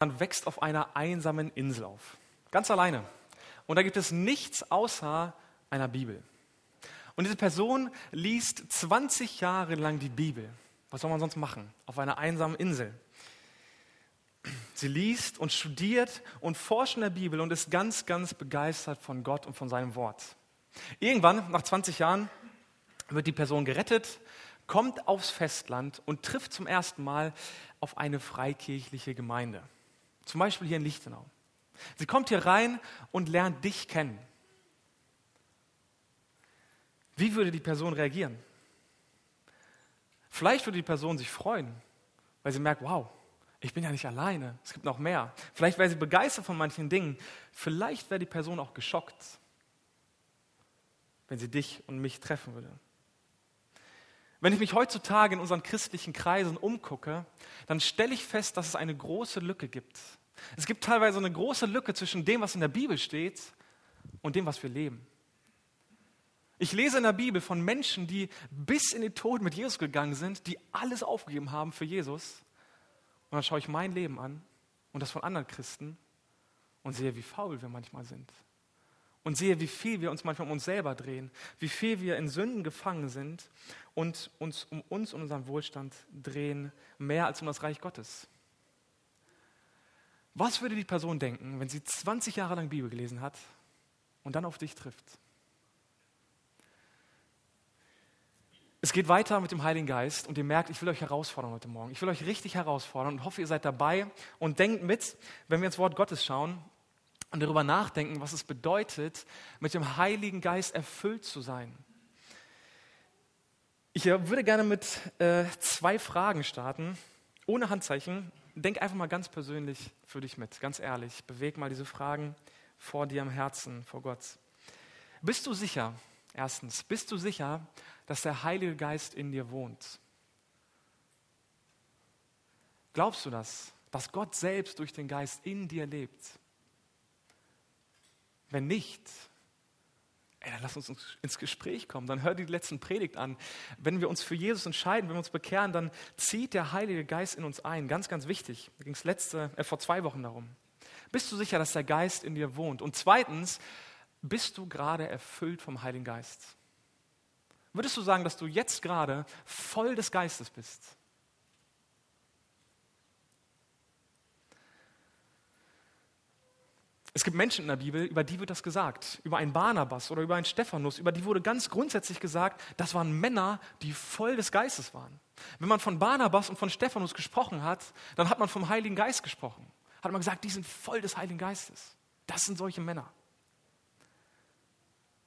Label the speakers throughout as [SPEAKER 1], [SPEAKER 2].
[SPEAKER 1] wächst auf einer einsamen Insel auf. Ganz alleine. Und da gibt es nichts außer einer Bibel. Und diese Person liest 20 Jahre lang die Bibel. Was soll man sonst machen? Auf einer einsamen Insel. Sie liest und studiert und forscht in der Bibel und ist ganz, ganz begeistert von Gott und von seinem Wort. Irgendwann, nach 20 Jahren, wird die Person gerettet, kommt aufs Festland und trifft zum ersten Mal auf eine freikirchliche Gemeinde. Zum Beispiel hier in Lichtenau. Sie kommt hier rein und lernt dich kennen. Wie würde die Person reagieren? Vielleicht würde die Person sich freuen, weil sie merkt, wow, ich bin ja nicht alleine, es gibt noch mehr. Vielleicht wäre sie begeistert von manchen Dingen. Vielleicht wäre die Person auch geschockt, wenn sie dich und mich treffen würde. Wenn ich mich heutzutage in unseren christlichen Kreisen umgucke, dann stelle ich fest, dass es eine große Lücke gibt es gibt teilweise eine große Lücke zwischen dem, was in der Bibel steht und dem, was wir leben. Ich lese in der Bibel von Menschen, die bis in den Tod mit Jesus gegangen sind, die alles aufgegeben haben für Jesus. Und dann schaue ich mein Leben an und das von anderen Christen und sehe, wie faul wir manchmal sind. Und sehe, wie viel wir uns manchmal um uns selber drehen, wie viel wir in Sünden gefangen sind und uns um uns und unseren Wohlstand drehen, mehr als um das Reich Gottes. Was würde die Person denken, wenn sie 20 Jahre lang Bibel gelesen hat und dann auf dich trifft? Es geht weiter mit dem Heiligen Geist und ihr merkt, ich will euch herausfordern heute Morgen. Ich will euch richtig herausfordern und hoffe, ihr seid dabei und denkt mit, wenn wir ins Wort Gottes schauen und darüber nachdenken, was es bedeutet, mit dem Heiligen Geist erfüllt zu sein. Ich äh, würde gerne mit äh, zwei Fragen starten, ohne Handzeichen denk einfach mal ganz persönlich für dich mit, ganz ehrlich. Beweg mal diese Fragen vor dir am Herzen, vor Gott. Bist du sicher, erstens, bist du sicher, dass der Heilige Geist in dir wohnt? Glaubst du das, dass Gott selbst durch den Geist in dir lebt? Wenn nicht, Ey, dann lass uns ins Gespräch kommen, dann hör die letzten Predigt an. Wenn wir uns für Jesus entscheiden, wenn wir uns bekehren, dann zieht der Heilige Geist in uns ein. Ganz, ganz wichtig. Da ging es letzte, äh, vor zwei Wochen darum. Bist du sicher, dass der Geist in dir wohnt? Und zweitens, bist du gerade erfüllt vom Heiligen Geist? Würdest du sagen, dass du jetzt gerade voll des Geistes bist? Es gibt Menschen in der Bibel, über die wird das gesagt. Über einen Barnabas oder über einen Stephanus, über die wurde ganz grundsätzlich gesagt, das waren Männer, die voll des Geistes waren. Wenn man von Barnabas und von Stephanus gesprochen hat, dann hat man vom Heiligen Geist gesprochen. Hat man gesagt, die sind voll des Heiligen Geistes. Das sind solche Männer.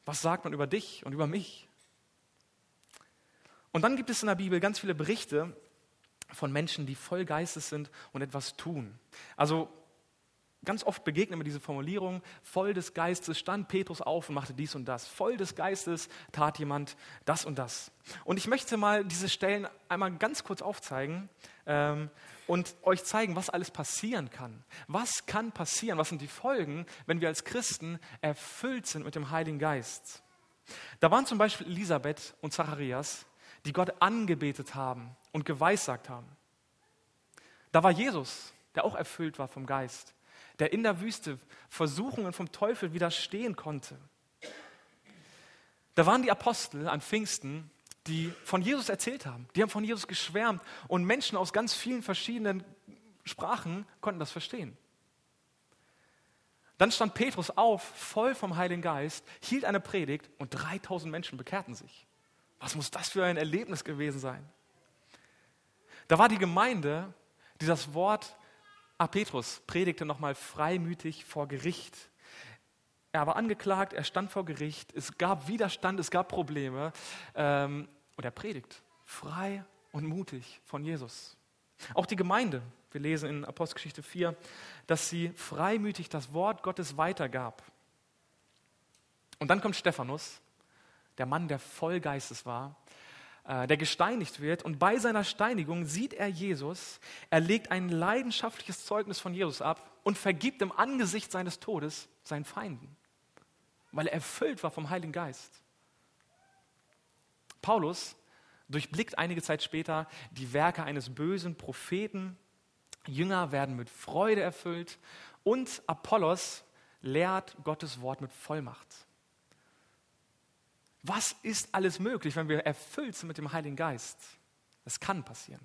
[SPEAKER 1] Was sagt man über dich und über mich? Und dann gibt es in der Bibel ganz viele Berichte von Menschen, die voll Geistes sind und etwas tun. Also Ganz oft begegnet mir diese Formulierung, voll des Geistes stand Petrus auf und machte dies und das. Voll des Geistes tat jemand das und das. Und ich möchte mal diese Stellen einmal ganz kurz aufzeigen ähm, und euch zeigen, was alles passieren kann. Was kann passieren? Was sind die Folgen, wenn wir als Christen erfüllt sind mit dem Heiligen Geist? Da waren zum Beispiel Elisabeth und Zacharias, die Gott angebetet haben und geweissagt haben. Da war Jesus, der auch erfüllt war vom Geist der in der Wüste Versuchungen vom Teufel widerstehen konnte. Da waren die Apostel an Pfingsten, die von Jesus erzählt haben. Die haben von Jesus geschwärmt und Menschen aus ganz vielen verschiedenen Sprachen konnten das verstehen. Dann stand Petrus auf, voll vom Heiligen Geist, hielt eine Predigt und 3000 Menschen bekehrten sich. Was muss das für ein Erlebnis gewesen sein? Da war die Gemeinde, die das Wort Ah, Petrus predigte nochmal freimütig vor Gericht. Er war angeklagt, er stand vor Gericht, es gab Widerstand, es gab Probleme. Ähm, und er predigt frei und mutig von Jesus. Auch die Gemeinde, wir lesen in Apostelgeschichte 4, dass sie freimütig das Wort Gottes weitergab. Und dann kommt Stephanus, der Mann, der voll Geistes war, der gesteinigt wird. Und bei seiner Steinigung sieht er Jesus, er legt ein leidenschaftliches Zeugnis von Jesus ab und vergibt im Angesicht seines Todes seinen Feinden, weil er erfüllt war vom Heiligen Geist. Paulus durchblickt einige Zeit später die Werke eines bösen Propheten Jünger werden mit Freude erfüllt und Apollos lehrt Gottes Wort mit Vollmacht. Was ist alles möglich, wenn wir erfüllt sind mit dem Heiligen Geist? Es kann passieren.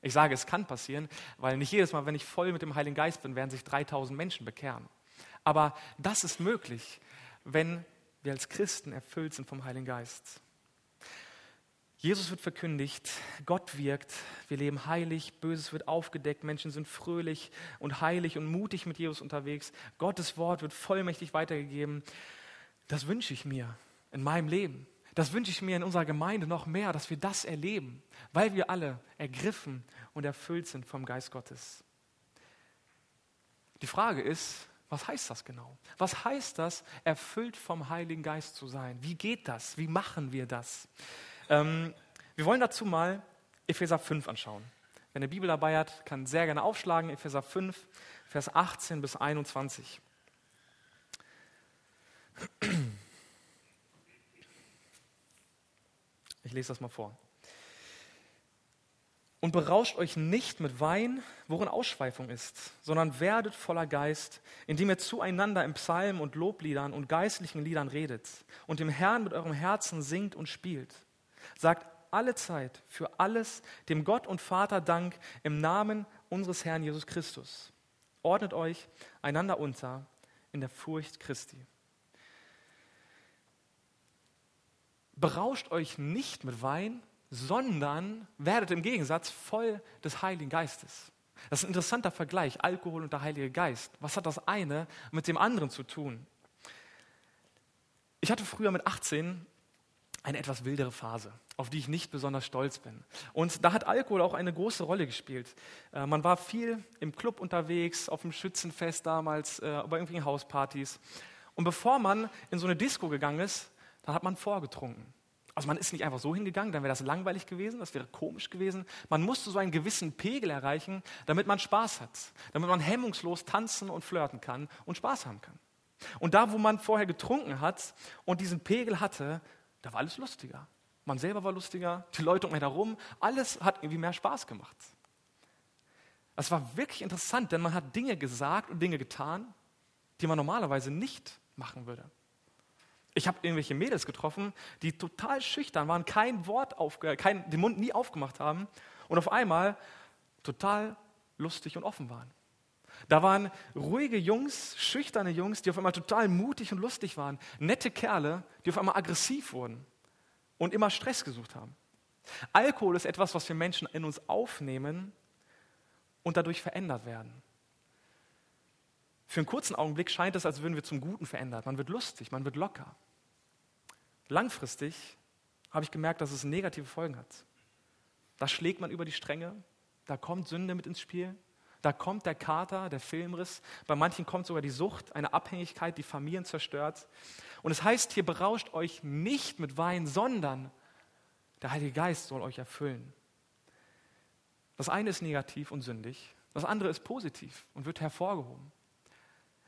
[SPEAKER 1] Ich sage, es kann passieren, weil nicht jedes Mal, wenn ich voll mit dem Heiligen Geist bin, werden sich 3000 Menschen bekehren. Aber das ist möglich, wenn wir als Christen erfüllt sind vom Heiligen Geist. Jesus wird verkündigt, Gott wirkt, wir leben heilig, Böses wird aufgedeckt, Menschen sind fröhlich und heilig und mutig mit Jesus unterwegs. Gottes Wort wird vollmächtig weitergegeben. Das wünsche ich mir in meinem Leben. Das wünsche ich mir in unserer Gemeinde noch mehr, dass wir das erleben, weil wir alle ergriffen und erfüllt sind vom Geist Gottes. Die Frage ist, was heißt das genau? Was heißt das, erfüllt vom Heiligen Geist zu sein? Wie geht das? Wie machen wir das? Ähm, wir wollen dazu mal Epheser 5 anschauen. Wer eine Bibel dabei hat, kann sehr gerne aufschlagen. Epheser 5, Vers 18 bis 21. Ich lese das mal vor. Und berauscht euch nicht mit Wein, worin Ausschweifung ist, sondern werdet voller Geist, indem ihr zueinander im Psalmen und Lobliedern und geistlichen Liedern redet und dem Herrn mit eurem Herzen singt und spielt. Sagt alle Zeit für alles dem Gott und Vater Dank im Namen unseres Herrn Jesus Christus. Ordnet euch einander unter in der Furcht Christi. Berauscht euch nicht mit Wein, sondern werdet im Gegensatz voll des Heiligen Geistes. Das ist ein interessanter Vergleich, Alkohol und der Heilige Geist. Was hat das eine mit dem anderen zu tun? Ich hatte früher mit 18 eine etwas wildere Phase, auf die ich nicht besonders stolz bin. Und da hat Alkohol auch eine große Rolle gespielt. Äh, man war viel im Club unterwegs, auf dem Schützenfest damals, äh, bei irgendwelchen Hauspartys. Und bevor man in so eine Disco gegangen ist, da hat man vorgetrunken. Also man ist nicht einfach so hingegangen, dann wäre das langweilig gewesen, das wäre komisch gewesen. Man musste so einen gewissen Pegel erreichen, damit man Spaß hat, damit man hemmungslos tanzen und flirten kann und Spaß haben kann. Und da, wo man vorher getrunken hat und diesen Pegel hatte, da war alles lustiger. Man selber war lustiger, die Leute um einen herum, alles hat irgendwie mehr Spaß gemacht. Es war wirklich interessant, denn man hat Dinge gesagt und Dinge getan, die man normalerweise nicht machen würde. Ich habe irgendwelche Mädels getroffen, die total schüchtern waren, kein Wort aufge kein, den Mund nie aufgemacht haben und auf einmal total lustig und offen waren. Da waren ruhige Jungs, schüchterne Jungs, die auf einmal total mutig und lustig waren. Nette Kerle, die auf einmal aggressiv wurden und immer Stress gesucht haben. Alkohol ist etwas, was wir Menschen in uns aufnehmen und dadurch verändert werden. Für einen kurzen Augenblick scheint es, als würden wir zum Guten verändert. Man wird lustig, man wird locker. Langfristig habe ich gemerkt, dass es negative Folgen hat. Da schlägt man über die Stränge, da kommt Sünde mit ins Spiel, da kommt der Kater, der Filmriss, bei manchen kommt sogar die Sucht, eine Abhängigkeit, die Familien zerstört. Und es heißt hier, berauscht euch nicht mit Wein, sondern der Heilige Geist soll euch erfüllen. Das eine ist negativ und sündig, das andere ist positiv und wird hervorgehoben.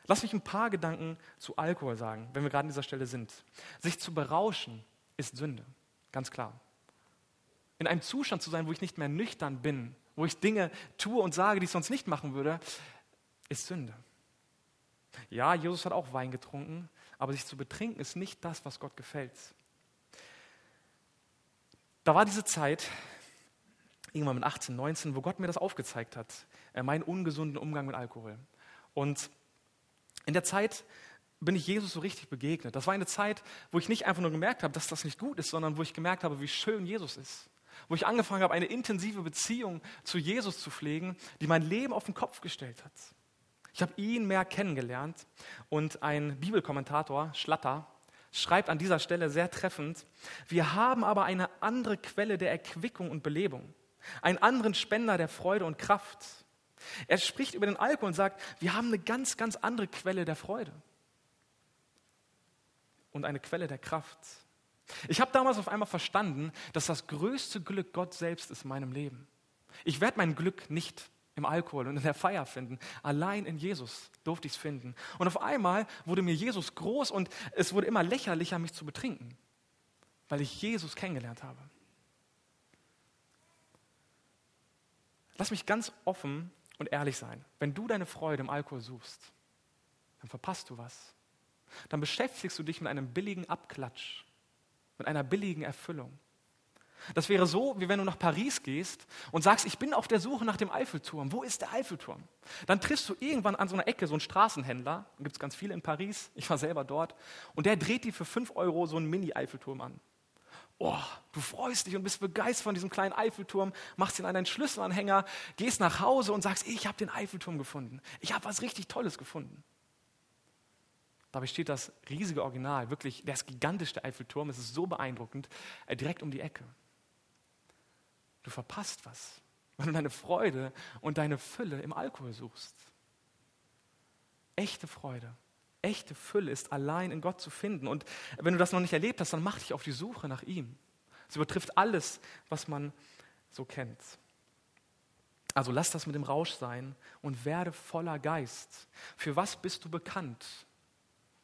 [SPEAKER 1] Lass mich ein paar Gedanken zu Alkohol sagen, wenn wir gerade an dieser Stelle sind. Sich zu berauschen ist Sünde, ganz klar. In einem Zustand zu sein, wo ich nicht mehr nüchtern bin, wo ich Dinge tue und sage, die ich sonst nicht machen würde, ist Sünde. Ja, Jesus hat auch Wein getrunken, aber sich zu betrinken ist nicht das, was Gott gefällt. Da war diese Zeit, irgendwann mit 18, 19, wo Gott mir das aufgezeigt hat, äh, meinen ungesunden Umgang mit Alkohol. Und in der Zeit bin ich Jesus so richtig begegnet. Das war eine Zeit, wo ich nicht einfach nur gemerkt habe, dass das nicht gut ist, sondern wo ich gemerkt habe, wie schön Jesus ist. Wo ich angefangen habe, eine intensive Beziehung zu Jesus zu pflegen, die mein Leben auf den Kopf gestellt hat. Ich habe ihn mehr kennengelernt und ein Bibelkommentator, Schlatter, schreibt an dieser Stelle sehr treffend, wir haben aber eine andere Quelle der Erquickung und Belebung, einen anderen Spender der Freude und Kraft er spricht über den Alkohol und sagt, wir haben eine ganz, ganz andere Quelle der Freude und eine Quelle der Kraft. Ich habe damals auf einmal verstanden, dass das größte Glück Gott selbst ist in meinem Leben. Ich werde mein Glück nicht im Alkohol und in der Feier finden. Allein in Jesus durfte ich es finden. Und auf einmal wurde mir Jesus groß und es wurde immer lächerlicher, mich zu betrinken, weil ich Jesus kennengelernt habe. Lass mich ganz offen und ehrlich sein. Wenn du deine Freude im Alkohol suchst, dann verpasst du was. Dann beschäftigst du dich mit einem billigen Abklatsch, mit einer billigen Erfüllung. Das wäre so, wie wenn du nach Paris gehst und sagst, ich bin auf der Suche nach dem Eiffelturm. Wo ist der Eiffelturm? Dann triffst du irgendwann an so einer Ecke so einen Straßenhändler, gibt es ganz viele in Paris, ich war selber dort, und der dreht dir für 5 Euro so einen Mini-Eiffelturm an. Oh, du freust dich und bist begeistert von diesem kleinen Eiffelturm, machst ihn an deinen Schlüsselanhänger, gehst nach Hause und sagst, ich habe den Eiffelturm gefunden. Ich habe was richtig Tolles gefunden. Dabei steht das riesige Original, wirklich, der ist gigantisch, der Eiffelturm, es ist so beeindruckend, äh, direkt um die Ecke. Du verpasst was, wenn du deine Freude und deine Fülle im Alkohol suchst. Echte Freude, echte Fülle ist allein in Gott zu finden. Und wenn du das noch nicht erlebt hast, dann mach dich auf die Suche nach ihm. Es übertrifft alles, was man so kennt. Also lass das mit dem Rausch sein und werde voller Geist. Für was bist du bekannt?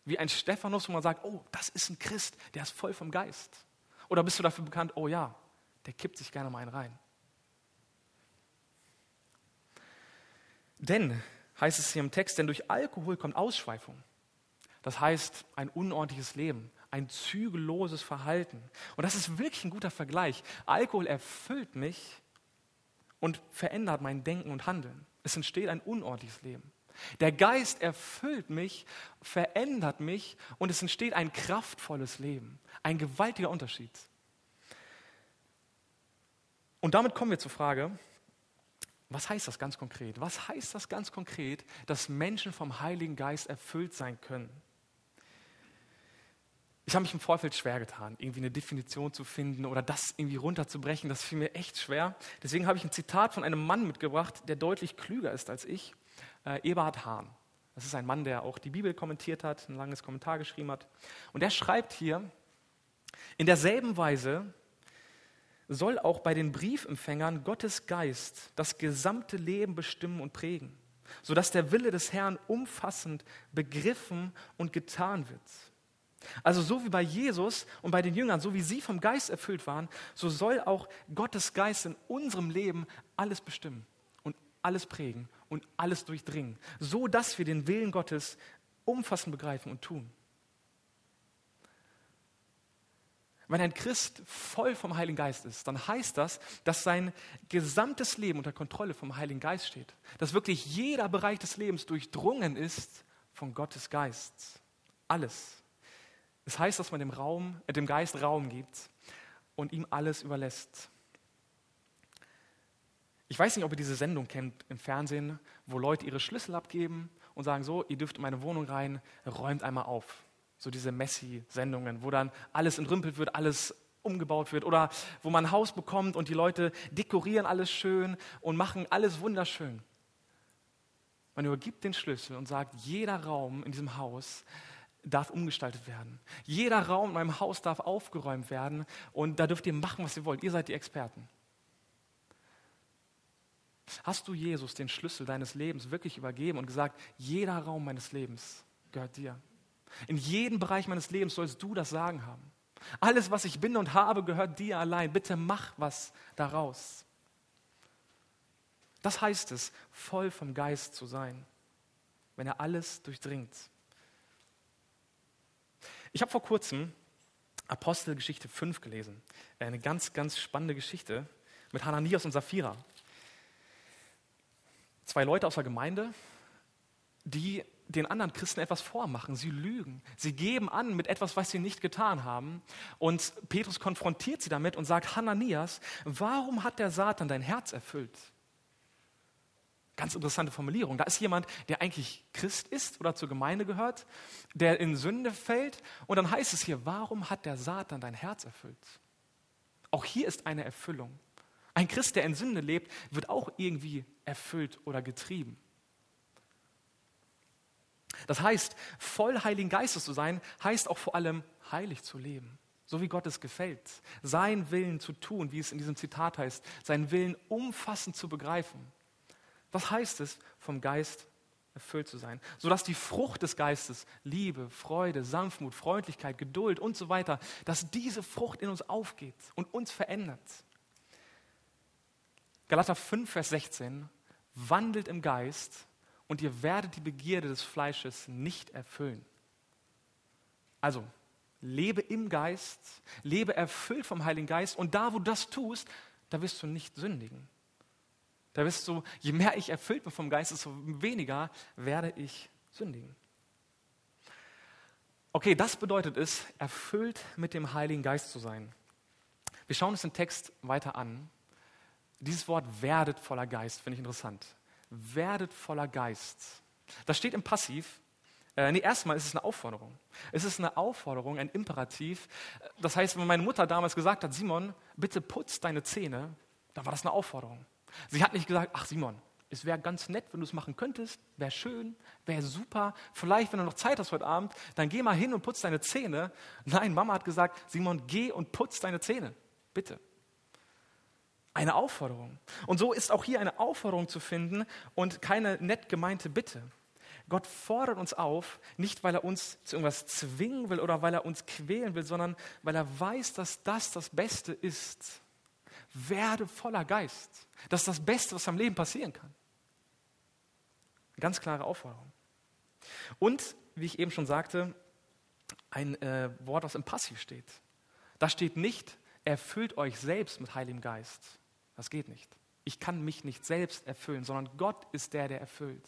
[SPEAKER 1] Wie ein Stephanus, wo man sagt, oh, das ist ein Christ, der ist voll vom Geist. Oder bist du dafür bekannt, oh ja, der kippt sich gerne mal einen rein. Denn, heißt es hier im Text, denn durch Alkohol kommt Ausschweifung. Das heißt, ein unordentliches Leben, ein zügelloses Verhalten. Und das ist wirklich ein guter Vergleich. Alkohol erfüllt mich und verändert mein Denken und Handeln. Es entsteht ein unordentliches Leben. Der Geist erfüllt mich, verändert mich und es entsteht ein kraftvolles Leben. Ein gewaltiger Unterschied. Und damit kommen wir zur Frage, was heißt das ganz konkret? Was heißt das ganz konkret, dass Menschen vom Heiligen Geist erfüllt sein können? Ich habe mich im Vorfeld schwer getan, irgendwie eine Definition zu finden oder das irgendwie runterzubrechen. Das fiel mir echt schwer. Deswegen habe ich ein Zitat von einem Mann mitgebracht, der deutlich klüger ist als ich, äh, Eberhard Hahn. Das ist ein Mann, der auch die Bibel kommentiert hat, ein langes Kommentar geschrieben hat. Und er schreibt hier, in derselben Weise soll auch bei den Briefempfängern Gottes Geist das gesamte Leben bestimmen und prägen, sodass der Wille des Herrn umfassend begriffen und getan wird. Also so wie bei Jesus und bei den Jüngern, so wie sie vom Geist erfüllt waren, so soll auch Gottes Geist in unserem Leben alles bestimmen und alles prägen und alles durchdringen, so dass wir den Willen Gottes umfassend begreifen und tun. Wenn ein Christ voll vom Heiligen Geist ist, dann heißt das, dass sein gesamtes Leben unter Kontrolle vom Heiligen Geist steht. Dass wirklich jeder Bereich des Lebens durchdrungen ist von Gottes Geist. Alles. Es heißt, dass man dem, Raum, äh, dem Geist Raum gibt und ihm alles überlässt. Ich weiß nicht, ob ihr diese Sendung kennt im Fernsehen, wo Leute ihre Schlüssel abgeben und sagen, so, ihr dürft in meine Wohnung rein, räumt einmal auf so diese Messi-Sendungen, wo dann alles entrümpelt wird, alles umgebaut wird oder wo man ein Haus bekommt und die Leute dekorieren alles schön und machen alles wunderschön. Man übergibt den Schlüssel und sagt, jeder Raum in diesem Haus darf umgestaltet werden. Jeder Raum in meinem Haus darf aufgeräumt werden und da dürft ihr machen, was ihr wollt. Ihr seid die Experten. Hast du Jesus den Schlüssel deines Lebens wirklich übergeben und gesagt, jeder Raum meines Lebens gehört dir? In jedem Bereich meines Lebens sollst du das Sagen haben. Alles, was ich bin und habe, gehört dir allein. Bitte mach was daraus. Das heißt es, voll vom Geist zu sein, wenn er alles durchdringt. Ich habe vor kurzem Apostelgeschichte 5 gelesen. Eine ganz, ganz spannende Geschichte mit Hananias und Sapphira. Zwei Leute aus der Gemeinde, die den anderen Christen etwas vormachen. Sie lügen. Sie geben an mit etwas, was sie nicht getan haben. Und Petrus konfrontiert sie damit und sagt, Hananias, warum hat der Satan dein Herz erfüllt? Ganz interessante Formulierung. Da ist jemand, der eigentlich Christ ist oder zur Gemeinde gehört, der in Sünde fällt. Und dann heißt es hier, warum hat der Satan dein Herz erfüllt? Auch hier ist eine Erfüllung. Ein Christ, der in Sünde lebt, wird auch irgendwie erfüllt oder getrieben. Das heißt, voll Heiligen Geistes zu sein, heißt auch vor allem heilig zu leben, so wie Gott es gefällt. Sein Willen zu tun, wie es in diesem Zitat heißt, seinen Willen umfassend zu begreifen. Was heißt es, vom Geist erfüllt zu sein? Sodass die Frucht des Geistes, Liebe, Freude, Sanftmut, Freundlichkeit, Geduld und so weiter, dass diese Frucht in uns aufgeht und uns verändert. Galater 5, Vers 16 wandelt im Geist und ihr werdet die Begierde des Fleisches nicht erfüllen. Also, lebe im Geist, lebe erfüllt vom Heiligen Geist und da, wo du das tust, da wirst du nicht sündigen. Da wirst du, je mehr ich erfüllt bin vom Geist, desto weniger werde ich sündigen. Okay, das bedeutet es, erfüllt mit dem Heiligen Geist zu sein. Wir schauen uns den Text weiter an. Dieses Wort werdet voller Geist finde ich interessant. Werdet voller Geist. Das steht im Passiv. Äh, nee, erstmal ist es eine Aufforderung. Es ist eine Aufforderung, ein Imperativ. Das heißt, wenn meine Mutter damals gesagt hat, Simon, bitte putz deine Zähne, dann war das eine Aufforderung. Sie hat nicht gesagt, ach Simon, es wäre ganz nett, wenn du es machen könntest, wäre schön, wäre super. Vielleicht, wenn du noch Zeit hast heute Abend, dann geh mal hin und putz deine Zähne. Nein, Mama hat gesagt, Simon, geh und putz deine Zähne. Bitte. Eine Aufforderung. Und so ist auch hier eine Aufforderung zu finden und keine nett gemeinte Bitte. Gott fordert uns auf, nicht weil er uns zu irgendwas zwingen will oder weil er uns quälen will, sondern weil er weiß, dass das das Beste ist. Werde voller Geist. Das ist das Beste, was am Leben passieren kann. Ganz klare Aufforderung. Und, wie ich eben schon sagte, ein äh, Wort, was im Passiv steht. Da steht nicht, erfüllt euch selbst mit Heiligem Geist. Das geht nicht. Ich kann mich nicht selbst erfüllen, sondern Gott ist der, der erfüllt.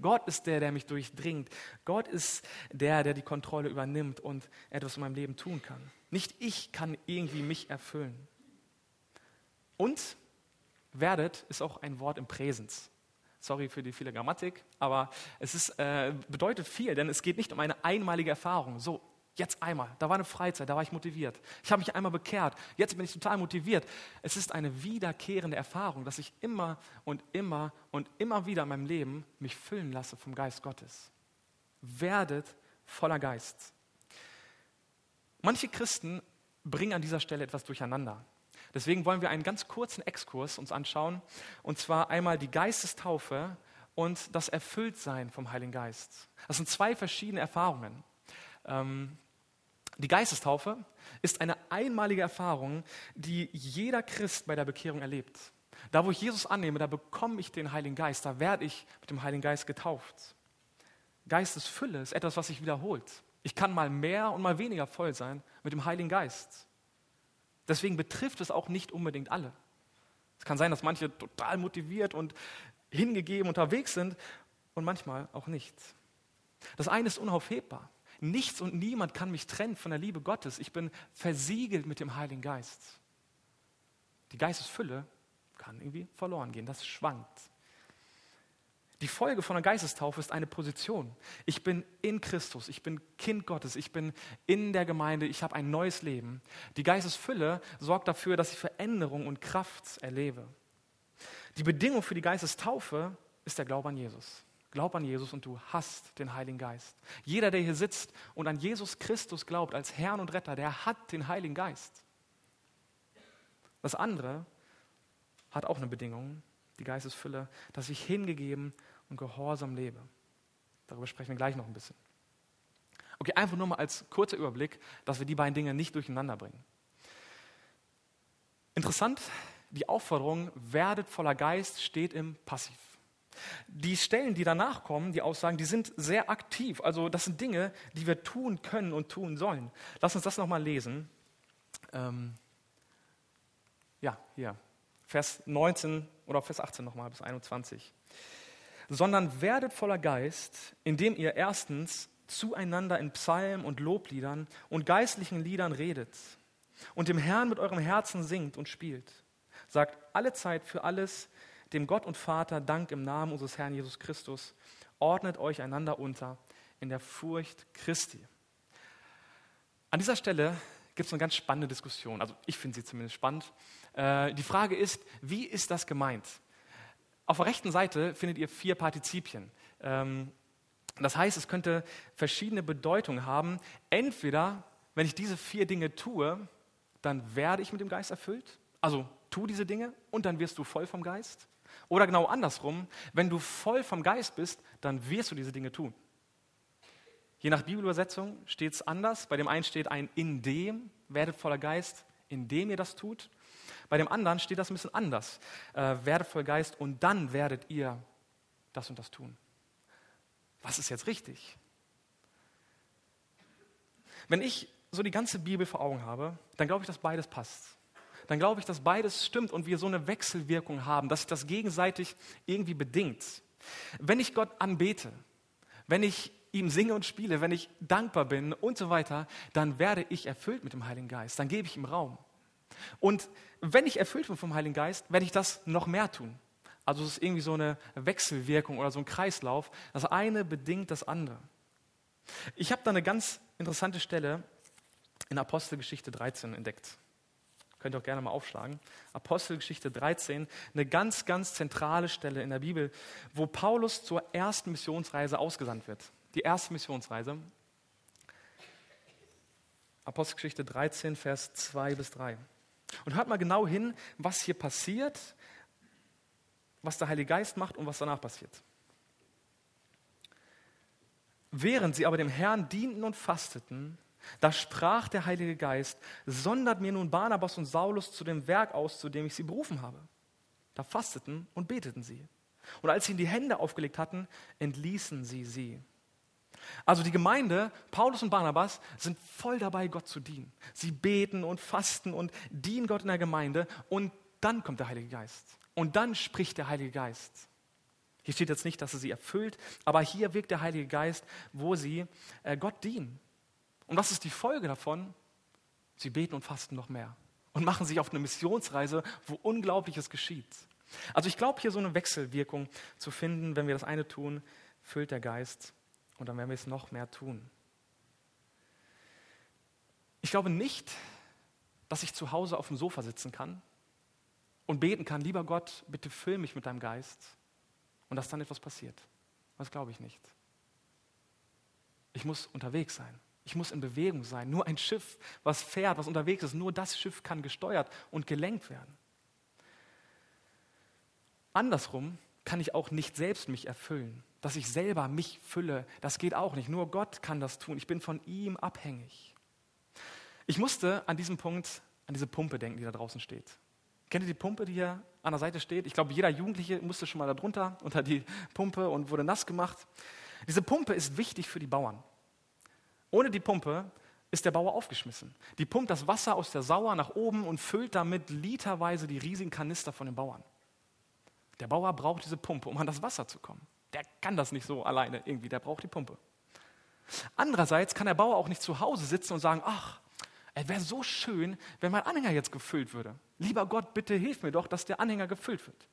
[SPEAKER 1] Gott ist der, der mich durchdringt. Gott ist der, der die Kontrolle übernimmt und etwas in meinem Leben tun kann. Nicht ich kann irgendwie mich erfüllen. Und werdet ist auch ein Wort im Präsens. Sorry für die viele Grammatik, aber es ist, äh, bedeutet viel, denn es geht nicht um eine einmalige Erfahrung. So, jetzt einmal, da war eine Freizeit, da war ich motiviert. Ich habe mich einmal bekehrt, jetzt bin ich total motiviert. Es ist eine wiederkehrende Erfahrung, dass ich immer und immer und immer wieder in meinem Leben mich füllen lasse vom Geist Gottes. Werdet voller Geist. Manche Christen bringen an dieser Stelle etwas durcheinander. Deswegen wollen wir einen ganz kurzen Exkurs uns anschauen, und zwar einmal die Geistestaufe und das Erfülltsein vom Heiligen Geist. Das sind zwei verschiedene Erfahrungen. Ähm, die Geistestaufe ist eine einmalige Erfahrung, die jeder Christ bei der Bekehrung erlebt. Da, wo ich Jesus annehme, da bekomme ich den Heiligen Geist, da werde ich mit dem Heiligen Geist getauft. Geistesfülle ist etwas, was sich wiederholt. Ich kann mal mehr und mal weniger voll sein mit dem Heiligen Geist. Deswegen betrifft es auch nicht unbedingt alle. Es kann sein, dass manche total motiviert und hingegeben unterwegs sind und manchmal auch nicht. Das eine ist unaufhebbar. Nichts und niemand kann mich trennen von der Liebe Gottes. Ich bin versiegelt mit dem Heiligen Geist. Die Geistesfülle kann irgendwie verloren gehen. Das schwankt. Die Folge von der Geistestaufe ist eine Position. Ich bin in Christus, ich bin Kind Gottes, ich bin in der Gemeinde, ich habe ein neues Leben. Die Geistesfülle sorgt dafür, dass ich Veränderung und Kraft erlebe. Die Bedingung für die Geistestaufe ist der Glaube an Jesus. Glaub an Jesus und du hast den Heiligen Geist. Jeder, der hier sitzt und an Jesus Christus glaubt als Herrn und Retter, der hat den Heiligen Geist. Das andere hat auch eine Bedingung, die Geistesfülle, dass ich hingegeben und gehorsam lebe. Darüber sprechen wir gleich noch ein bisschen. Okay, einfach nur mal als kurzer Überblick, dass wir die beiden Dinge nicht durcheinander bringen. Interessant, die Aufforderung, werdet voller Geist, steht im Passiv. Die Stellen, die danach kommen, die Aussagen, die sind sehr aktiv. Also das sind Dinge, die wir tun können und tun sollen. Lass uns das nochmal lesen. Ähm ja, hier, Vers 19 oder Vers 18 nochmal bis 21. Sondern werdet voller Geist, indem ihr erstens zueinander in Psalmen und Lobliedern und geistlichen Liedern redet und dem Herrn mit eurem Herzen singt und spielt. Sagt alle Zeit für alles dem Gott und Vater Dank im Namen unseres Herrn Jesus Christus. Ordnet euch einander unter in der Furcht Christi. An dieser Stelle gibt es eine ganz spannende Diskussion. Also ich finde sie zumindest spannend. Äh, die Frage ist, wie ist das gemeint? Auf der rechten Seite findet ihr vier Partizipien. Ähm, das heißt, es könnte verschiedene Bedeutungen haben. Entweder, wenn ich diese vier Dinge tue, dann werde ich mit dem Geist erfüllt. Also tu diese Dinge und dann wirst du voll vom Geist. Oder genau andersrum, wenn du voll vom Geist bist, dann wirst du diese Dinge tun. Je nach Bibelübersetzung steht es anders. Bei dem einen steht ein in dem, werdet voller Geist, indem ihr das tut. Bei dem anderen steht das ein bisschen anders. Äh, werdet voll Geist und dann werdet ihr das und das tun. Was ist jetzt richtig? Wenn ich so die ganze Bibel vor Augen habe, dann glaube ich, dass beides passt. Dann glaube ich, dass beides stimmt und wir so eine Wechselwirkung haben, dass sich das gegenseitig irgendwie bedingt. Wenn ich Gott anbete, wenn ich ihm singe und spiele, wenn ich dankbar bin und so weiter, dann werde ich erfüllt mit dem Heiligen Geist. Dann gebe ich ihm Raum. Und wenn ich erfüllt bin vom Heiligen Geist, werde ich das noch mehr tun. Also es ist irgendwie so eine Wechselwirkung oder so ein Kreislauf. Das eine bedingt das andere. Ich habe da eine ganz interessante Stelle in Apostelgeschichte 13 entdeckt. Könnt ihr auch gerne mal aufschlagen. Apostelgeschichte 13, eine ganz, ganz zentrale Stelle in der Bibel, wo Paulus zur ersten Missionsreise ausgesandt wird. Die erste Missionsreise. Apostelgeschichte 13, Vers 2 bis 3. Und hört mal genau hin, was hier passiert, was der Heilige Geist macht und was danach passiert. Während sie aber dem Herrn dienten und fasteten, da sprach der Heilige Geist, sondert mir nun Barnabas und Saulus zu dem Werk aus, zu dem ich sie berufen habe. Da fasteten und beteten sie. Und als sie ihnen die Hände aufgelegt hatten, entließen sie sie. Also die Gemeinde, Paulus und Barnabas, sind voll dabei, Gott zu dienen. Sie beten und fasten und dienen Gott in der Gemeinde und dann kommt der Heilige Geist. Und dann spricht der Heilige Geist. Hier steht jetzt nicht, dass er sie erfüllt, aber hier wirkt der Heilige Geist, wo sie äh, Gott dienen. Und was ist die Folge davon? Sie beten und fasten noch mehr und machen sich auf eine Missionsreise, wo Unglaubliches geschieht. Also ich glaube, hier so eine Wechselwirkung zu finden, wenn wir das eine tun, füllt der Geist und dann werden wir es noch mehr tun. Ich glaube nicht, dass ich zu Hause auf dem Sofa sitzen kann und beten kann, lieber Gott, bitte füll mich mit deinem Geist und dass dann etwas passiert. Das glaube ich nicht. Ich muss unterwegs sein. Ich muss in Bewegung sein. Nur ein Schiff, was fährt, was unterwegs ist, nur das Schiff kann gesteuert und gelenkt werden. Andersrum kann ich auch nicht selbst mich erfüllen dass ich selber mich fülle. Das geht auch nicht. Nur Gott kann das tun. Ich bin von ihm abhängig. Ich musste an diesem Punkt an diese Pumpe denken, die da draußen steht. Kennt ihr die Pumpe, die hier an der Seite steht? Ich glaube, jeder Jugendliche musste schon mal da drunter unter die Pumpe und wurde nass gemacht. Diese Pumpe ist wichtig für die Bauern. Ohne die Pumpe ist der Bauer aufgeschmissen. Die pumpt das Wasser aus der Sauer nach oben und füllt damit literweise die riesigen Kanister von den Bauern. Der Bauer braucht diese Pumpe, um an das Wasser zu kommen. Der kann das nicht so alleine irgendwie, der braucht die Pumpe. Andererseits kann der Bauer auch nicht zu Hause sitzen und sagen, ach, es wäre so schön, wenn mein Anhänger jetzt gefüllt würde. Lieber Gott, bitte hilf mir doch, dass der Anhänger gefüllt wird.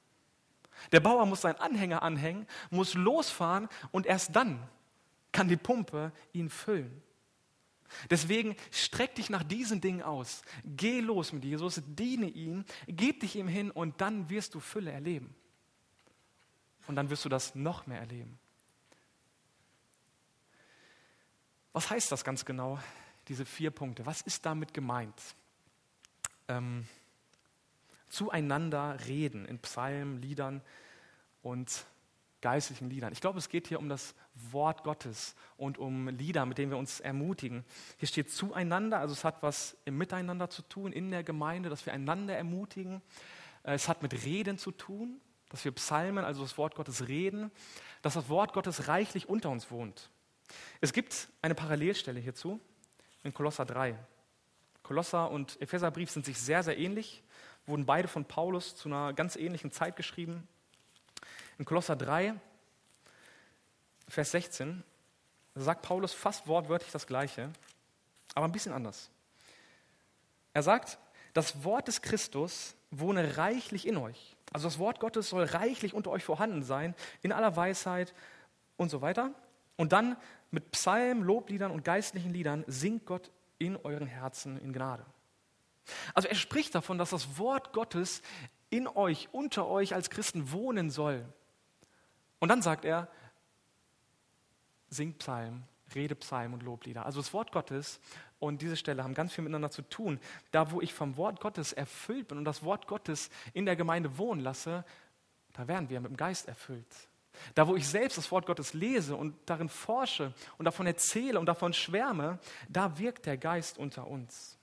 [SPEAKER 1] Der Bauer muss seinen Anhänger anhängen, muss losfahren und erst dann kann die Pumpe ihn füllen. Deswegen streck dich nach diesen Dingen aus. Geh los mit Jesus, diene ihm, gib dich ihm hin und dann wirst du Fülle erleben. Und dann wirst du das noch mehr erleben. Was heißt das ganz genau, diese vier Punkte? Was ist damit gemeint? Ähm, zueinander reden in Psalmen, Liedern und geistlichen Liedern. Ich glaube, es geht hier um das Wort Gottes und um Lieder, mit denen wir uns ermutigen. Hier steht zueinander, also es hat was im Miteinander zu tun, in der Gemeinde, dass wir einander ermutigen. Äh, es hat mit Reden zu tun, dass wir Psalmen, also das Wort Gottes, reden, dass das Wort Gottes reichlich unter uns wohnt. Es gibt eine Parallelstelle hierzu in Kolosser 3. Kolosser und Epheserbrief sind sich sehr, sehr ähnlich, wurden beide von Paulus zu einer ganz ähnlichen Zeit geschrieben. In Kolosser 3, Vers 16, sagt Paulus fast wortwörtlich das Gleiche, aber ein bisschen anders. Er sagt, das Wort des Christus wohne reichlich in euch also das Wort Gottes soll reichlich unter euch vorhanden sein, in aller Weisheit und so weiter. Und dann mit Psalmen, Lobliedern und geistlichen Liedern singt Gott in euren Herzen in Gnade. Also er spricht davon, dass das Wort Gottes in euch, unter euch als Christen wohnen soll. Und dann sagt er, singt Psalmen, Redepsalmen und Loblieder. Also das Wort Gottes und diese Stelle haben ganz viel miteinander zu tun. Da, wo ich vom Wort Gottes erfüllt bin und das Wort Gottes in der Gemeinde wohnen lasse, da werden wir mit dem Geist erfüllt. Da, wo ich selbst das Wort Gottes lese und darin forsche und davon erzähle und davon schwärme, da wirkt der Geist unter uns.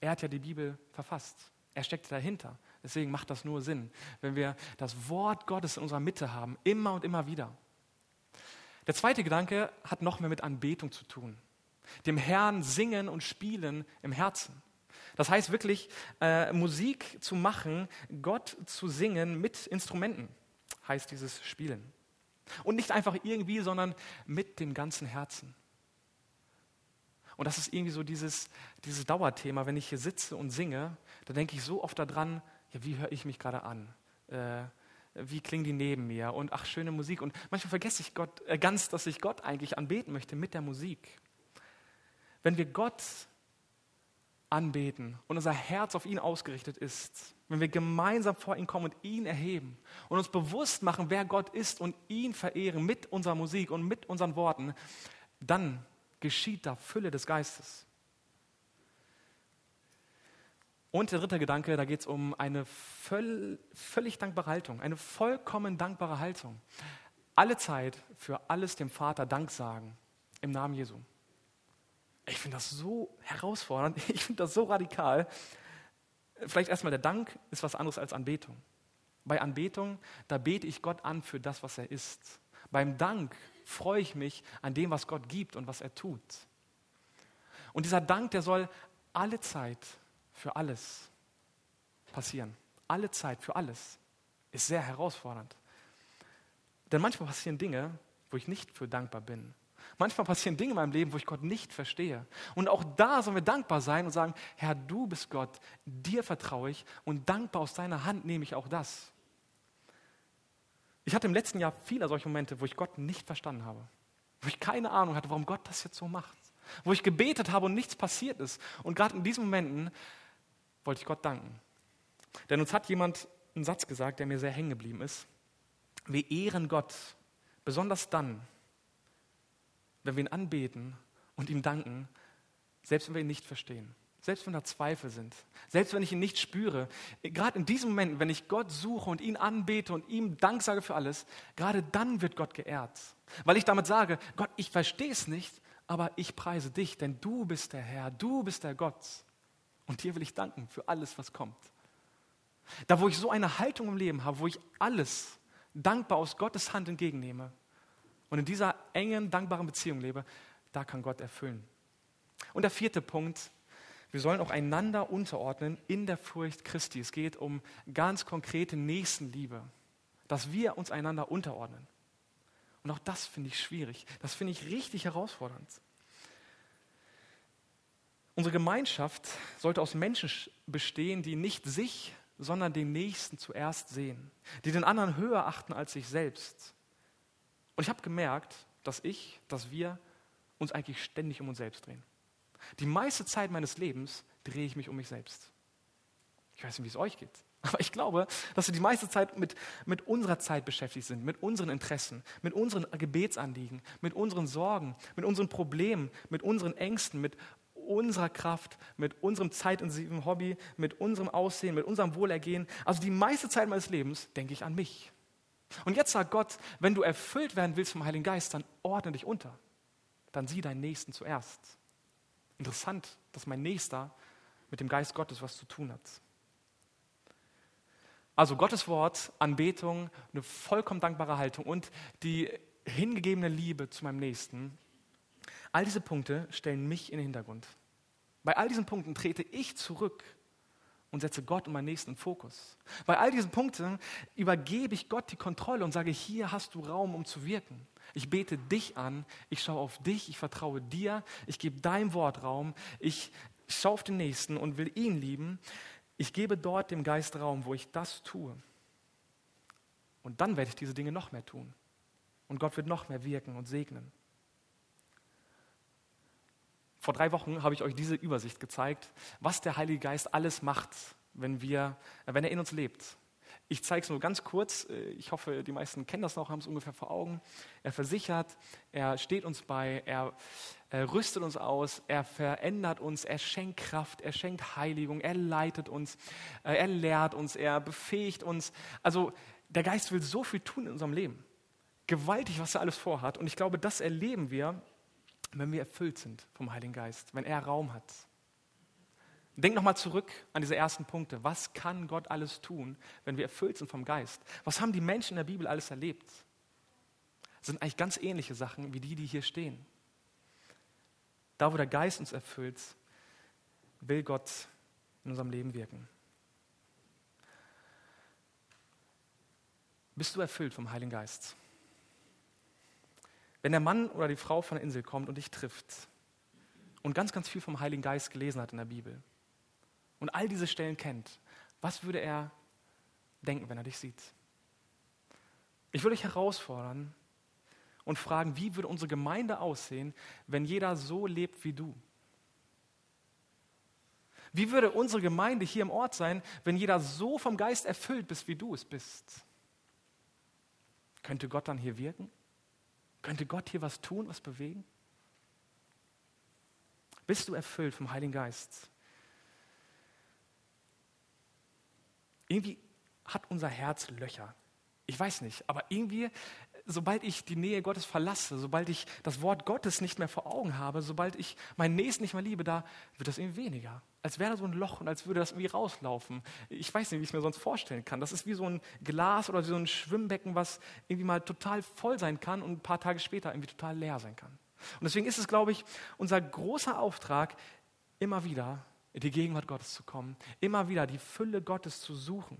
[SPEAKER 1] Er hat ja die Bibel verfasst. Er steckt dahinter. Deswegen macht das nur Sinn, wenn wir das Wort Gottes in unserer Mitte haben, immer und immer wieder. Der zweite Gedanke hat noch mehr mit Anbetung zu tun. Dem Herrn singen und spielen im Herzen. Das heißt wirklich, äh, Musik zu machen, Gott zu singen mit Instrumenten, heißt dieses Spielen. Und nicht einfach irgendwie, sondern mit dem ganzen Herzen. Und das ist irgendwie so dieses, dieses Dauerthema. Wenn ich hier sitze und singe, da denke ich so oft daran, ja, wie höre ich mich gerade an? Äh, wie klingen die neben mir? Und ach, schöne Musik. Und manchmal vergesse ich Gott, äh, ganz, dass ich Gott eigentlich anbeten möchte mit der Musik. Wenn wir Gott anbeten und unser Herz auf ihn ausgerichtet ist, wenn wir gemeinsam vor ihn kommen und ihn erheben und uns bewusst machen, wer Gott ist und ihn verehren mit unserer Musik und mit unseren Worten, dann geschieht da Fülle des Geistes. Und der dritte Gedanke, da geht es um eine völ völlig dankbare Haltung, eine vollkommen dankbare Haltung. Alle Zeit für alles dem Vater Dank sagen im Namen Jesu. Ich finde das so herausfordernd, ich finde das so radikal. Vielleicht erstmal der Dank ist was anderes als Anbetung. Bei Anbetung, da bete ich Gott an für das, was er ist. Beim Dank freue ich mich an dem, was Gott gibt und was er tut. Und dieser Dank, der soll alle Zeit für alles passieren. Alle Zeit für alles ist sehr herausfordernd. Denn manchmal passieren Dinge, wo ich nicht für dankbar bin. Manchmal passieren Dinge in meinem Leben, wo ich Gott nicht verstehe. Und auch da sollen wir dankbar sein und sagen, Herr, du bist Gott, dir vertraue ich und dankbar aus deiner Hand nehme ich auch das. Ich hatte im letzten Jahr viele solche Momente, wo ich Gott nicht verstanden habe. Wo ich keine Ahnung hatte, warum Gott das jetzt so macht. Wo ich gebetet habe und nichts passiert ist. Und gerade in diesen Momenten wollte ich Gott danken. Denn uns hat jemand einen Satz gesagt, der mir sehr hängen geblieben ist. Wir ehren Gott besonders dann, wenn wir ihn anbeten und ihm danken, selbst wenn wir ihn nicht verstehen, selbst wenn da Zweifel sind, selbst wenn ich ihn nicht spüre, gerade in diesem Moment, wenn ich Gott suche und ihn anbete und ihm Dank sage für alles, gerade dann wird Gott geehrt. Weil ich damit sage, Gott, ich verstehe es nicht, aber ich preise dich, denn du bist der Herr, du bist der Gott. Und dir will ich danken für alles, was kommt. Da, wo ich so eine Haltung im Leben habe, wo ich alles dankbar aus Gottes Hand entgegennehme, und in dieser engen, dankbaren Beziehung lebe, da kann Gott erfüllen. Und der vierte Punkt, wir sollen auch einander unterordnen in der Furcht Christi. Es geht um ganz konkrete Nächstenliebe, dass wir uns einander unterordnen. Und auch das finde ich schwierig. Das finde ich richtig herausfordernd. Unsere Gemeinschaft sollte aus Menschen bestehen, die nicht sich, sondern den Nächsten zuerst sehen, die den anderen höher achten als sich selbst und ich habe gemerkt, dass ich, dass wir uns eigentlich ständig um uns selbst drehen. Die meiste Zeit meines Lebens drehe ich mich um mich selbst. Ich weiß nicht, wie es euch geht. Aber ich glaube, dass wir die meiste Zeit mit, mit unserer Zeit beschäftigt sind, mit unseren Interessen, mit unseren Gebetsanliegen, mit unseren Sorgen, mit unseren Problemen, mit unseren Ängsten, mit unserer Kraft, mit unserem zeitintensiven Hobby, mit unserem Aussehen, mit unserem Wohlergehen. Also die meiste Zeit meines Lebens denke ich an mich. Und jetzt sagt Gott, wenn du erfüllt werden willst vom Heiligen Geist, dann ordne dich unter. Dann sieh deinen Nächsten zuerst. Interessant, dass mein Nächster mit dem Geist Gottes was zu tun hat. Also Gottes Wort, Anbetung, eine vollkommen dankbare Haltung und die hingegebene Liebe zu meinem Nächsten. All diese Punkte stellen mich in den Hintergrund. Bei all diesen Punkten trete ich zurück und setze Gott und meinen Nächsten in Fokus. Bei all diesen Punkten übergebe ich Gott die Kontrolle und sage, hier hast du Raum, um zu wirken. Ich bete dich an, ich schaue auf dich, ich vertraue dir, ich gebe deinem Wort Raum, ich schaue auf den Nächsten und will ihn lieben. Ich gebe dort dem Geist Raum, wo ich das tue. Und dann werde ich diese Dinge noch mehr tun. Und Gott wird noch mehr wirken und segnen. Vor drei Wochen habe ich euch diese Übersicht gezeigt, was der Heilige Geist alles macht, wenn, wir, wenn er in uns lebt. Ich zeige es nur ganz kurz. Ich hoffe, die meisten kennen das noch, haben es ungefähr vor Augen. Er versichert, er steht uns bei, er, er rüstet uns aus, er verändert uns, er schenkt Kraft, er schenkt Heiligung, er leitet uns, äh, er lehrt uns, er befähigt uns. Also der Geist will so viel tun in unserem Leben. Gewaltig, was er alles vorhat. Und ich glaube, das erleben wir wenn wir erfüllt sind vom Heiligen Geist, wenn er Raum hat. Denk nochmal zurück an diese ersten Punkte. Was kann Gott alles tun, wenn wir erfüllt sind vom Geist? Was haben die Menschen in der Bibel alles erlebt? Das sind eigentlich ganz ähnliche Sachen wie die, die hier stehen. Da, wo der Geist uns erfüllt, will Gott in unserem Leben wirken. Bist du erfüllt vom Heiligen Geist? Wenn der Mann oder die Frau von der Insel kommt und dich trifft und ganz, ganz viel vom Heiligen Geist gelesen hat in der Bibel und all diese Stellen kennt, was würde er denken, wenn er dich sieht? Ich würde dich herausfordern und fragen, wie würde unsere Gemeinde aussehen, wenn jeder so lebt wie du? Wie würde unsere Gemeinde hier im Ort sein, wenn jeder so vom Geist erfüllt bist, wie du es bist? Könnte Gott dann hier wirken? Könnte Gott hier was tun, was bewegen? Bist du erfüllt vom Heiligen Geist? Irgendwie hat unser Herz Löcher. Ich weiß nicht, aber irgendwie sobald ich die Nähe Gottes verlasse, sobald ich das Wort Gottes nicht mehr vor Augen habe, sobald ich meinen Nächsten nicht mehr liebe, da wird das irgendwie weniger. Als wäre da so ein Loch und als würde das irgendwie rauslaufen. Ich weiß nicht, wie ich es mir sonst vorstellen kann. Das ist wie so ein Glas oder wie so ein Schwimmbecken, was irgendwie mal total voll sein kann und ein paar Tage später irgendwie total leer sein kann. Und deswegen ist es, glaube ich, unser großer Auftrag, immer wieder in die Gegenwart Gottes zu kommen, immer wieder die Fülle Gottes zu suchen.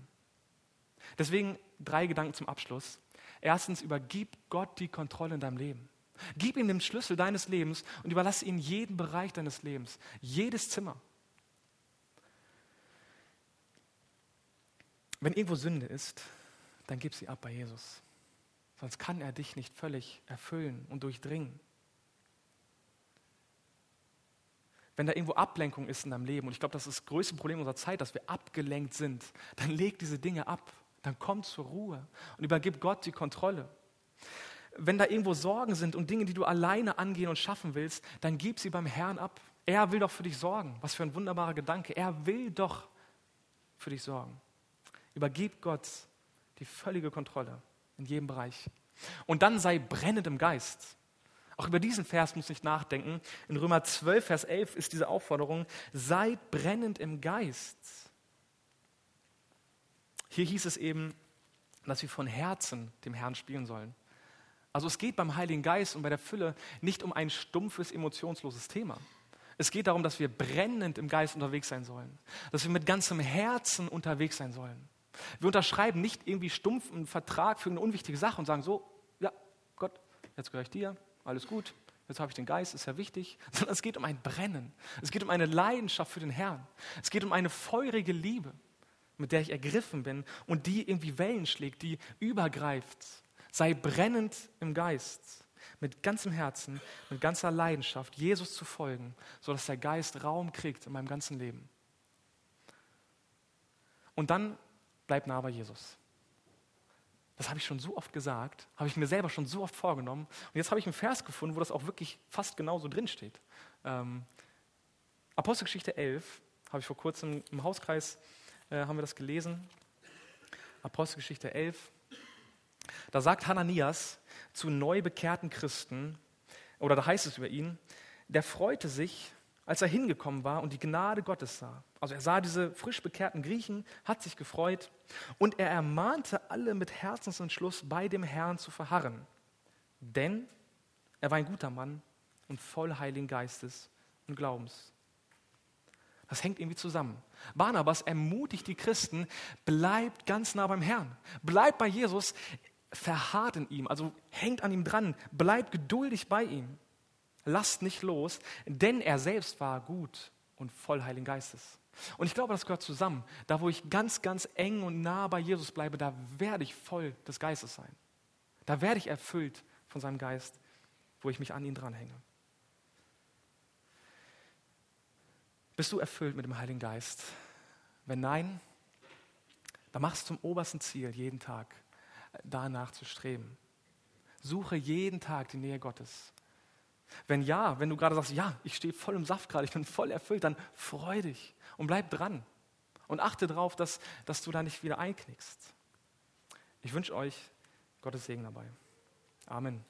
[SPEAKER 1] Deswegen drei Gedanken zum Abschluss. Erstens, übergib Gott die Kontrolle in deinem Leben. Gib ihm den Schlüssel deines Lebens und überlasse ihm jeden Bereich deines Lebens, jedes Zimmer. Wenn irgendwo Sünde ist, dann gib sie ab bei Jesus. Sonst kann er dich nicht völlig erfüllen und durchdringen. Wenn da irgendwo Ablenkung ist in deinem Leben, und ich glaube, das ist das größte Problem unserer Zeit, dass wir abgelenkt sind, dann leg diese Dinge ab dann komm zur Ruhe und übergib Gott die Kontrolle. Wenn da irgendwo Sorgen sind und Dinge, die du alleine angehen und schaffen willst, dann gib sie beim Herrn ab. Er will doch für dich sorgen. Was für ein wunderbarer Gedanke. Er will doch für dich sorgen. Übergib Gott die völlige Kontrolle in jedem Bereich. Und dann sei brennend im Geist. Auch über diesen Vers muss ich nachdenken. In Römer 12, Vers 11 ist diese Aufforderung, seid brennend im Geist. Hier hieß es eben, dass wir von Herzen dem Herrn spielen sollen. Also es geht beim Heiligen Geist und bei der Fülle nicht um ein stumpfes, emotionsloses Thema. Es geht darum, dass wir brennend im Geist unterwegs sein sollen, dass wir mit ganzem Herzen unterwegs sein sollen. Wir unterschreiben nicht irgendwie stumpf einen Vertrag für eine unwichtige Sache und sagen so, ja, Gott, jetzt gehöre ich dir, alles gut, jetzt habe ich den Geist, ist ja wichtig, sondern es geht um ein Brennen. Es geht um eine Leidenschaft für den Herrn. Es geht um eine feurige Liebe mit der ich ergriffen bin und die irgendwie Wellen schlägt, die übergreift. Sei brennend im Geist, mit ganzem Herzen, mit ganzer Leidenschaft, Jesus zu folgen, sodass der Geist Raum kriegt in meinem ganzen Leben. Und dann bleib nah bei Jesus. Das habe ich schon so oft gesagt, habe ich mir selber schon so oft vorgenommen. Und jetzt habe ich einen Vers gefunden, wo das auch wirklich fast genauso drin steht. Ähm, Apostelgeschichte 11 habe ich vor kurzem im Hauskreis äh, haben wir das gelesen. Apostelgeschichte 11. Da sagt Hananias zu neu bekehrten Christen, oder da heißt es über ihn, der freute sich, als er hingekommen war und die Gnade Gottes sah. Also er sah diese frisch bekehrten Griechen, hat sich gefreut und er ermahnte alle mit Herzensentschluss bei dem Herrn zu verharren. Denn er war ein guter Mann und voll Heiligen Geistes und Glaubens. Das hängt irgendwie zusammen. Barnabas ermutigt die Christen, bleibt ganz nah beim Herrn. Bleibt bei Jesus, verharrt in ihm, also hängt an ihm dran, bleibt geduldig bei ihm. Lasst nicht los, denn er selbst war gut und voll Heiligen Geistes. Und ich glaube, das gehört zusammen. Da, wo ich ganz, ganz eng und nah bei Jesus bleibe, da werde ich voll des Geistes sein. Da werde ich erfüllt von seinem Geist, wo ich mich an ihn dranhänge. Bist du erfüllt mit dem Heiligen Geist? Wenn nein, dann mach es zum obersten Ziel, jeden Tag danach zu streben. Suche jeden Tag die Nähe Gottes. Wenn ja, wenn du gerade sagst, ja, ich stehe voll im Saft gerade, ich bin voll erfüllt, dann freu dich und bleib dran. Und achte darauf, dass, dass du da nicht wieder einknickst. Ich wünsche euch Gottes Segen dabei. Amen.